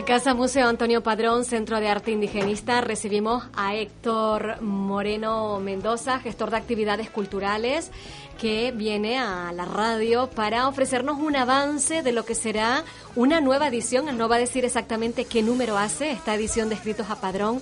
la Casa Museo Antonio Padrón, Centro de Arte Indigenista, recibimos a Héctor Moreno Mendoza, gestor de actividades culturales, que viene a la radio para ofrecernos un avance de lo que será una nueva edición. no va a decir exactamente qué número hace esta edición de Escritos a Padrón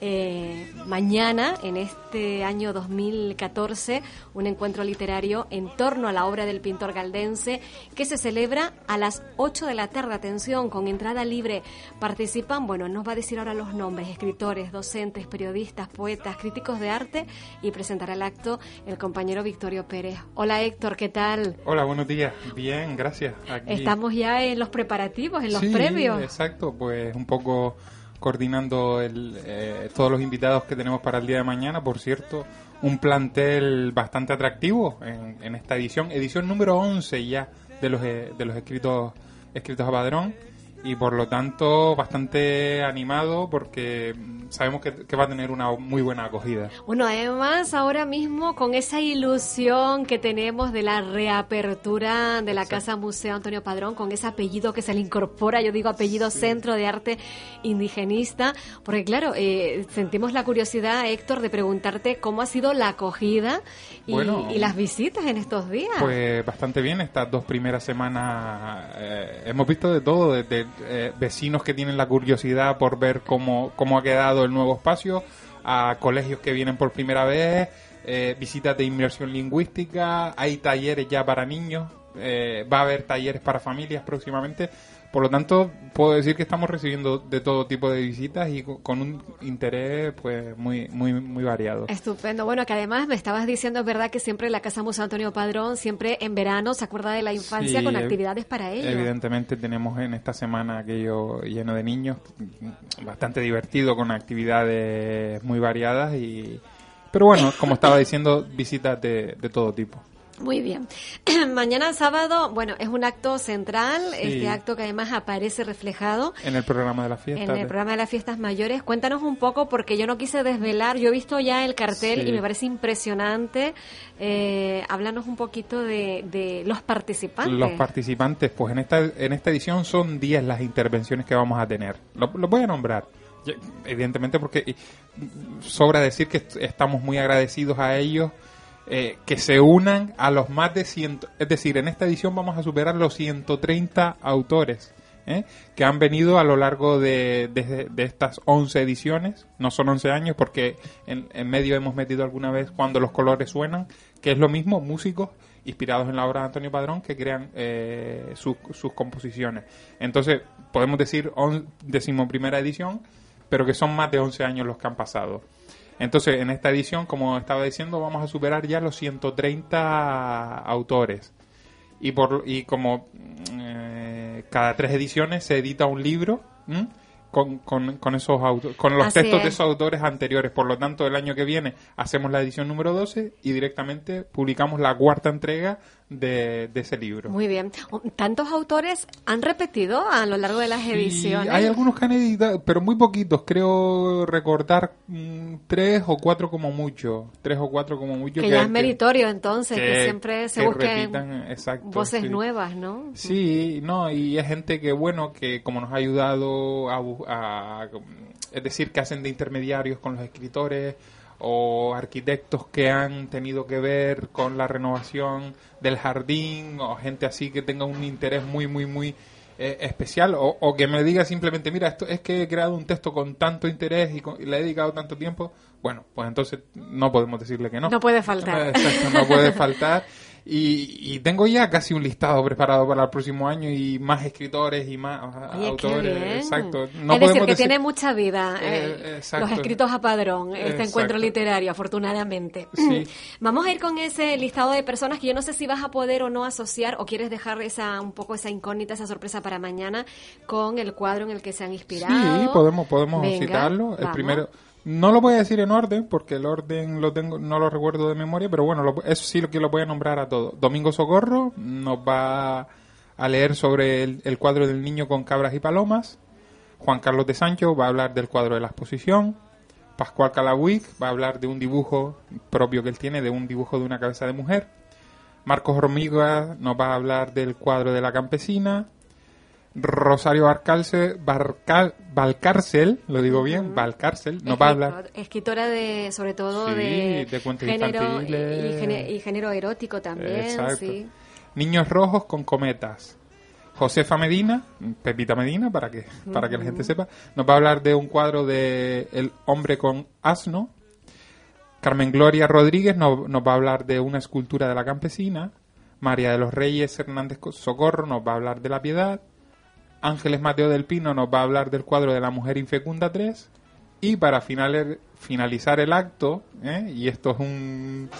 eh, mañana, en este año 2014, un encuentro literario en torno a la obra del pintor galdense que se celebra a las 8 de la tarde. Atención, con entrada libre. Participan, bueno, nos va a decir ahora los nombres, escritores, docentes, periodistas, poetas, críticos de arte y presentará el acto el compañero Victorio Pérez. Hola Héctor, ¿qué tal? Hola, buenos días. Bien, gracias. Estamos ya en los preparativos, en los previos. Exacto, pues un poco coordinando el, eh, todos los invitados que tenemos para el día de mañana. Por cierto, un plantel bastante atractivo en, en esta edición, edición número 11 ya de los, eh, de los escritos, escritos a Padrón y por lo tanto bastante animado porque sabemos que, va a tener una muy buena acogida. Bueno, además ahora mismo con esa ilusión que tenemos de la reapertura de la Casa Museo Antonio Padrón, con ese apellido que se le incorpora, yo digo apellido Centro de Arte Indigenista, porque claro, eh, sentimos la curiosidad, Héctor, de preguntarte cómo ha sido la acogida y, las visitas en estos días. Pues bastante bien, estas dos primeras semanas eh, hemos visto de todo, desde eh, vecinos que tienen la curiosidad por ver cómo, cómo ha quedado el nuevo espacio, a colegios que vienen por primera vez, eh, visitas de inmersión lingüística, hay talleres ya para niños, eh, va a haber talleres para familias próximamente. Por lo tanto, puedo decir que estamos recibiendo de todo tipo de visitas y con un interés pues muy muy muy variado. Estupendo. Bueno, que además me estabas diciendo, es verdad que siempre la Casa Museo Antonio Padrón, siempre en verano se acuerda de la infancia con actividades para ellos. Evidentemente tenemos en esta semana aquello lleno de niños, bastante divertido con actividades muy variadas y pero bueno, como estaba diciendo, visitas de todo tipo. Muy bien. Mañana sábado, bueno, es un acto central, este acto que además aparece reflejado en el programa de las fiestas. En el programa de las fiestas mayores. Cuéntanos un poco, porque yo no quise desvelar, yo he visto ya el cartel y me parece impresionante. Eh, háblanos un poquito de, los participantes. Los participantes, pues en esta, en esta edición son 10 las intervenciones que vamos a tener. Lo, lo voy a nombrar evidentemente porque sobra decir que estamos muy agradecidos a ellos eh, que se unan a los más de 100, es decir, en esta edición vamos a superar los 130 autores ¿eh? que han venido a lo largo de, estas 11 ediciones, no son 11 años porque en, medio hemos metido alguna vez cuando los colores suenan, que es lo mismo, músicos inspirados en la obra de Antonio Padrón que crean eh, sus, sus composiciones. Entonces, podemos decir on, decimoprimera edición, pero que son más de 11 años los que han pasado. Entonces, en esta edición, como estaba diciendo, vamos a superar ya los 130 autores. Y, por, y como eh, cada tres ediciones se edita un libro con, con, con, esos con los textos de esos autores anteriores. Por lo tanto, el año que viene hacemos la edición número 12 y directamente publicamos la cuarta entrega de, ese libro. Muy bien. ¿Tantos autores han repetido a lo largo de las ediciones? Hay algunos que han editado, pero muy poquitos. Creo recordar mm, tres o cuatro como mucho. Tres o cuatro como mucho. Que, ya es meritorio entonces, que, siempre se busquen voces nuevas, ¿no? Sí, no, y hay gente que, bueno, que como nos ha ayudado a, a es decir, que hacen de intermediarios con los escritores o arquitectos que han tenido que ver con la renovación del jardín o gente así que tenga un interés muy, muy, muy eh, especial o, o, que me diga simplemente, mira, esto es que he creado un texto con tanto interés y, le he dedicado tanto tiempo, bueno, pues entonces no podemos decirle que no. No puede faltar. no puede faltar. Y, tengo ya casi un listado preparado para el próximo año y más escritores y más autores. Exacto. No es decir, que tiene mucha vida eh, eh, los escritos a padrón, este encuentro literario, afortunadamente. Vamos a ir con ese listado de personas que yo no sé si vas a poder o no asociar o quieres dejar esa un poco esa incógnita, esa sorpresa para mañana con el cuadro en el que se han inspirado. Sí, podemos, podemos citarlo. El primero no lo voy a decir en orden, porque el orden lo tengo, no lo recuerdo de memoria, pero bueno, eso sí lo que lo voy a nombrar a todos. Domingo Socorro nos va a leer sobre el, cuadro del niño con cabras y palomas. Juan Carlos de Sancho va a hablar del cuadro de la exposición. Pascual Calabuic va a hablar de un dibujo propio que él tiene, de un dibujo de una cabeza de mujer. Marcos Hormiga nos va a hablar del cuadro de la campesina. Rosario Barcalce, Barcal, Valcárcel, lo digo bien, Valcárcel, nos va a hablar. Escritora de, sobre todo Sí, de, de cuentos género infantiles. y, género erótico también, Exacto. sí. Niños rojos con cometas. Josefa Medina, Pepita Medina, para que, para que la gente sepa, nos va a hablar de un cuadro de El hombre con asno. Carmen Gloria Rodríguez nos, nos va a hablar de una escultura de la campesina. María de los Reyes Hernández Socorro nos va a hablar de la piedad. Ángeles Mateo del Pino nos va a hablar del cuadro de la mujer infecunda 3. Y para finalizar el acto, ¿eh? y esto es un,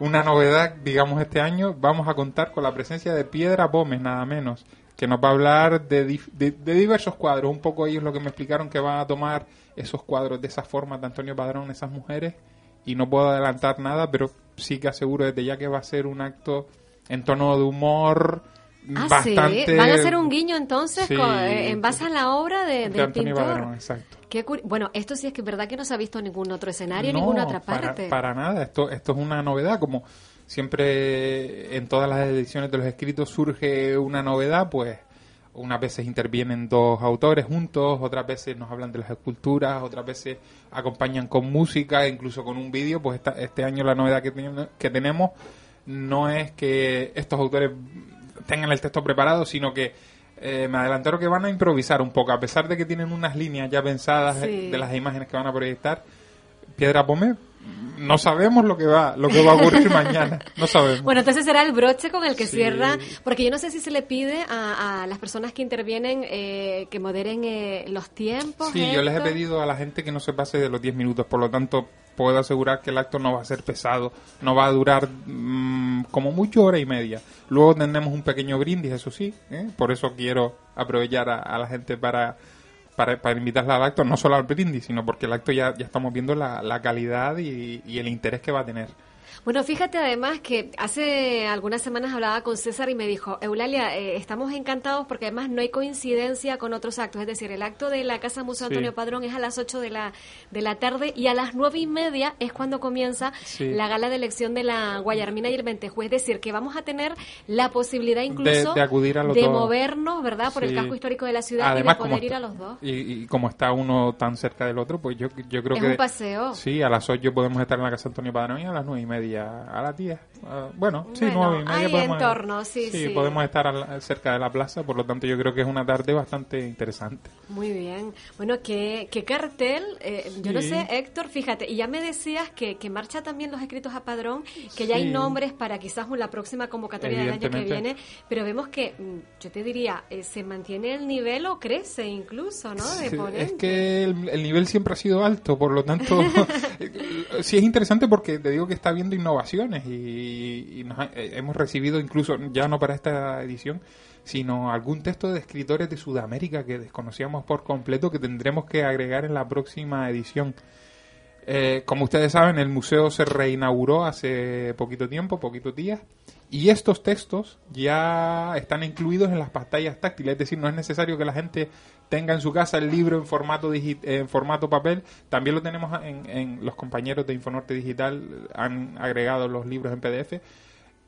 una novedad, digamos, este año, vamos a contar con la presencia de Piedra Gómez, nada menos, que nos va a hablar de, de, de diversos cuadros. Un poco ellos lo que me explicaron que van a tomar esos cuadros de esa forma de Antonio Padrón, esas mujeres, y no puedo adelantar nada, pero sí que aseguro desde ya que va a ser un acto en tono de humor Ah, bastante... sí. Van a hacer un guiño entonces Sí. con- eh, en base a la obra de, de del Antonio pintor. Exacto. Qué bueno, esto sí es que es verdad que no se ha visto en ningún otro escenario, en No, ninguna otra para- parte. Para, nada, esto, esto es una novedad, como siempre en todas las ediciones de los escritos surge una novedad, pues unas veces intervienen dos autores juntos, otras veces nos hablan de las esculturas, otras veces acompañan con música, incluso con un vídeo, pues esta- este año la novedad que, ten- que tenemos no es que estos autores tengan el texto preparado, sino que eh, me adelantaron que van a improvisar un poco, a pesar de que tienen unas líneas ya pensadas Sí. de las imágenes que van a proyectar. Piedra Pome, no sabemos lo que va, lo que va a ocurrir mañana, no sabemos. Bueno, entonces será el broche con el que Sí. cierra, porque yo no sé si se le pide a, a las personas que intervienen eh, que moderen eh, los tiempos. Sí, yo les he pedido a la gente que no se pase de los 10 minutos, por lo tanto puedo asegurar que el acto no va a ser pesado, no va a durar mm, como mucho hora y media. Luego tendremos un pequeño brindis, eso sí, ¿eh? por eso quiero aprovechar a, a la gente para, para, para invitarla al acto, no solo al brindis, sino porque el acto ya, ya estamos viendo la, la calidad y, y el interés que va a tener. Bueno, fíjate además que hace algunas semanas hablaba con César y me dijo, Eulalia, eh, estamos encantados porque además no hay coincidencia con otros actos. Es decir, el acto de la Casa Museo Sí. Antonio Padrón es a las 8 de la, de la tarde y a las nueve y media es cuando comienza Sí. la gala de elección de la Guayarmina y el Ventejú. Es decir, que vamos a tener la posibilidad incluso de acudir a los de dos. movernos, ¿verdad?, por el casco histórico de la ciudad Además, y de poder ir a los dos. Y, y como está uno tan cerca del otro, pues yo, yo creo Es que... un paseo. Sí, a las 8 podemos estar en la casa Antonio Padrón y a las 9 y media, a las 10. ah, bueno, sí, Bueno, 9 y media hay podemos... entorno, sí, sí. podemos estar al- cerca de la plaza, por lo tanto yo creo que es una tarde bastante interesante. Muy bien. Bueno, ¿qué, qué cartel? Eh, Yo no sé, Héctor, fíjate, y ya me decías que, que marcha también los escritos a padrón, que ya hay nombres para quizás la próxima convocatoria del año que viene, pero vemos que, mm, yo te diría, eh, se mantiene el nivel o crece incluso, ¿no? De. Es que el, el nivel siempre ha sido alto, por lo tanto, sí es interesante porque te digo que está habiendo innovaciones y, nos ha- eh, hemos recibido incluso, ya no para esta edición, sino algún texto de escritores de Sudamérica que desconocíamos por completo que tendremos que agregar en la próxima edición. Eh, como ustedes saben, el museo se reinauguró hace poquito tiempo, poquitos días, y estos textos ya están incluidos en las pantallas táctiles, es decir, no es necesario que la gente tenga en su casa el libro en formato en formato papel, también lo tenemos en, en los compañeros de Infonorte Digital han agregado los libros en PDF.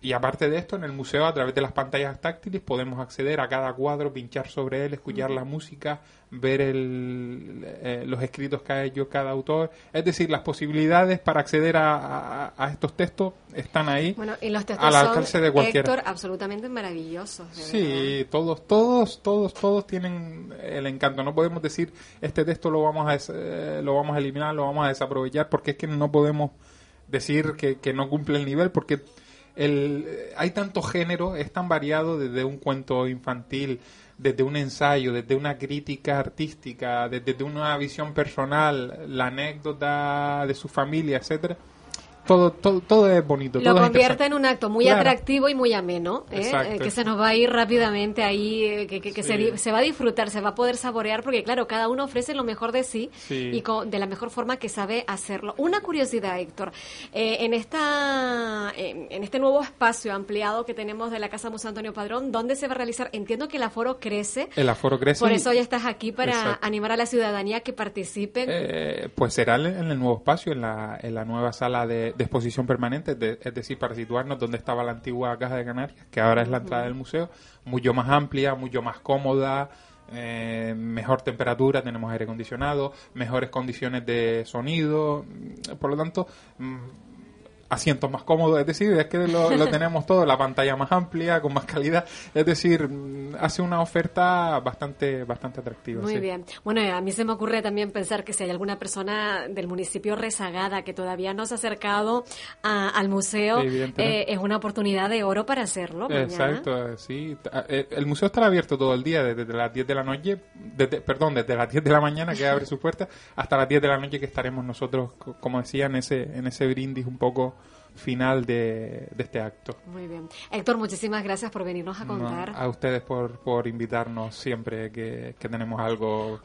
Y aparte de esto, en el museo, a través de las pantallas táctiles, podemos acceder a cada cuadro, pinchar sobre él, escuchar la música, ver el, eh, los escritos que ha hecho cada autor. Es decir, las posibilidades para acceder a, a- a estos textos están ahí. Bueno, y los textos al son, de cualquiera. Héctor, absolutamente maravillosos. Sí, todos, todos, todos, todos tienen el encanto. No podemos decir este texto lo vamos a des- eh, lo vamos a eliminar, lo vamos a desaprovechar, porque es que no podemos decir que, que no cumple el nivel, porque el, hay tanto género, es tan variado desde un cuento infantil, desde un ensayo, desde una crítica artística, desde, desde una visión personal, la anécdota de su familia, etcétera. Todo, todo, todo es bonito. Lo todo convierte en un acto muy Claro. atractivo y muy ameno, ¿eh? Eh, que se nos va a ir rápidamente ahí, eh, que, que- que se, Sí. di- se va a disfrutar, se va a poder saborear, porque claro, cada uno ofrece lo mejor de sí, Sí. y co- de la mejor forma que sabe hacerlo. Una curiosidad, Héctor, eh, en, esta, en, este nuevo espacio ampliado que tenemos de la Casa Museo Antonio Padrón, ¿dónde se va a realizar? Entiendo que el aforo crece, El aforo crece. por eso ya estás aquí para Exacto. animar a la ciudadanía a que participen. Pues será en en el nuevo espacio, en la, en la nueva sala de, de exposición permanente, de- es decir, para situarnos donde estaba la antigua Caja de Canarias, que ahora es la entrada del museo, mucho más amplia, mucho más cómoda, eh, mejor temperatura, tenemos aire acondicionado, mejores condiciones de sonido, por lo tanto, mm, asientos más cómodos, es decir, es que lo, tenemos todo, la pantalla más amplia, con más calidad, es decir, mm, hace una oferta bastante bastante atractiva. Muy bien. Bueno, a mí se me ocurre también pensar que si hay alguna persona del municipio rezagada que todavía no se ha acercado al museo, eh, es una oportunidad de oro para hacerlo. Exacto, sí. Eh, el museo estará abierto todo el día, desde las 10 de la noche, desde, perdón, desde las 10 de la mañana que abre su puerta, hasta las 10 de la noche que estaremos nosotros, como decía, en ese, en ese brindis un poco final de, este acto. Muy bien. Héctor, muchísimas gracias por venirnos a contar. a ustedes por, por invitarnos siempre que, tenemos algo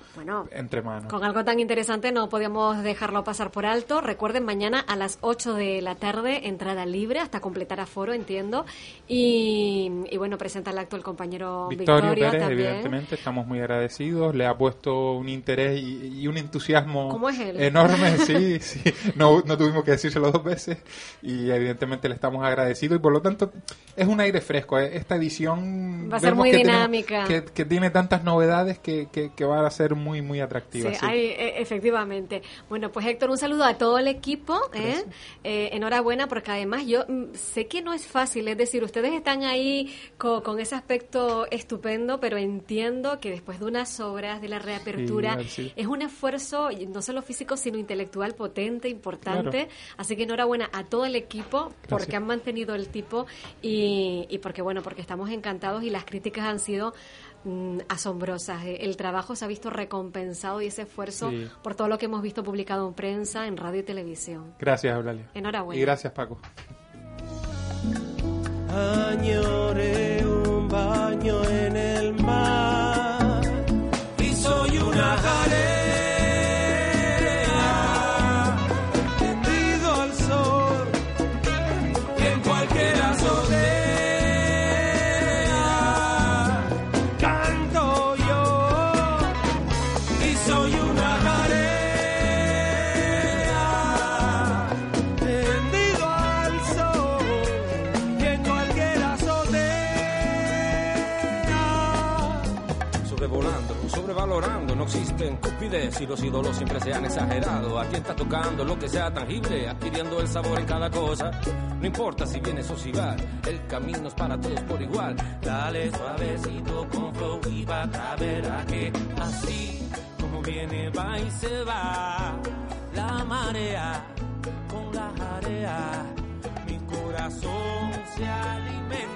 entre manos. Con algo tan interesante no podíamos dejarlo pasar por alto. Recuerden, mañana a las 8 de la tarde, entrada libre hasta completar aforo, entiendo. Y, bueno, presenta el acto el compañero Victorio, Pérez, evidentemente. Estamos muy agradecidos. Le ha puesto un interés y, un entusiasmo enorme. sí, sí. No, no tuvimos que decírselo dos veces. Y y evidentemente le estamos agradecidos y por lo tanto es un aire fresco. ¿eh? Esta edición va a ser muy dinámica. que, tiene tantas novedades que, que, va a ser muy, muy atractiva. Sí, e, efectivamente. Bueno, pues Héctor, un saludo a todo el equipo. ¿eh? Eh, enhorabuena porque además yo mm, sé que no es fácil, es decir, ustedes están ahí con, ese aspecto estupendo, pero entiendo que después de unas obras de la reapertura es un esfuerzo no solo físico, sino intelectual potente, importante. Así que enhorabuena a todo el equipo equipo porque han mantenido el tipo y, y, porque bueno porque estamos encantados y las críticas han sido mm, asombrosas. El trabajo se ha visto recompensado y ese esfuerzo por todo lo que hemos visto publicado en prensa en radio y televisión. Gracias Eulalia. Enhorabuena. Y gracias Paco. Añoré un baño en el existen cúspides y los ídolos siempre se han exagerado. Aquí está tocando lo que sea tangible, adquiriendo el sabor en cada cosa. No importa si vienes o si el camino es para todos por igual. Dale suavecito con flow y va a verá que así como viene va y se va. La marea con la marea mi corazón se alimenta.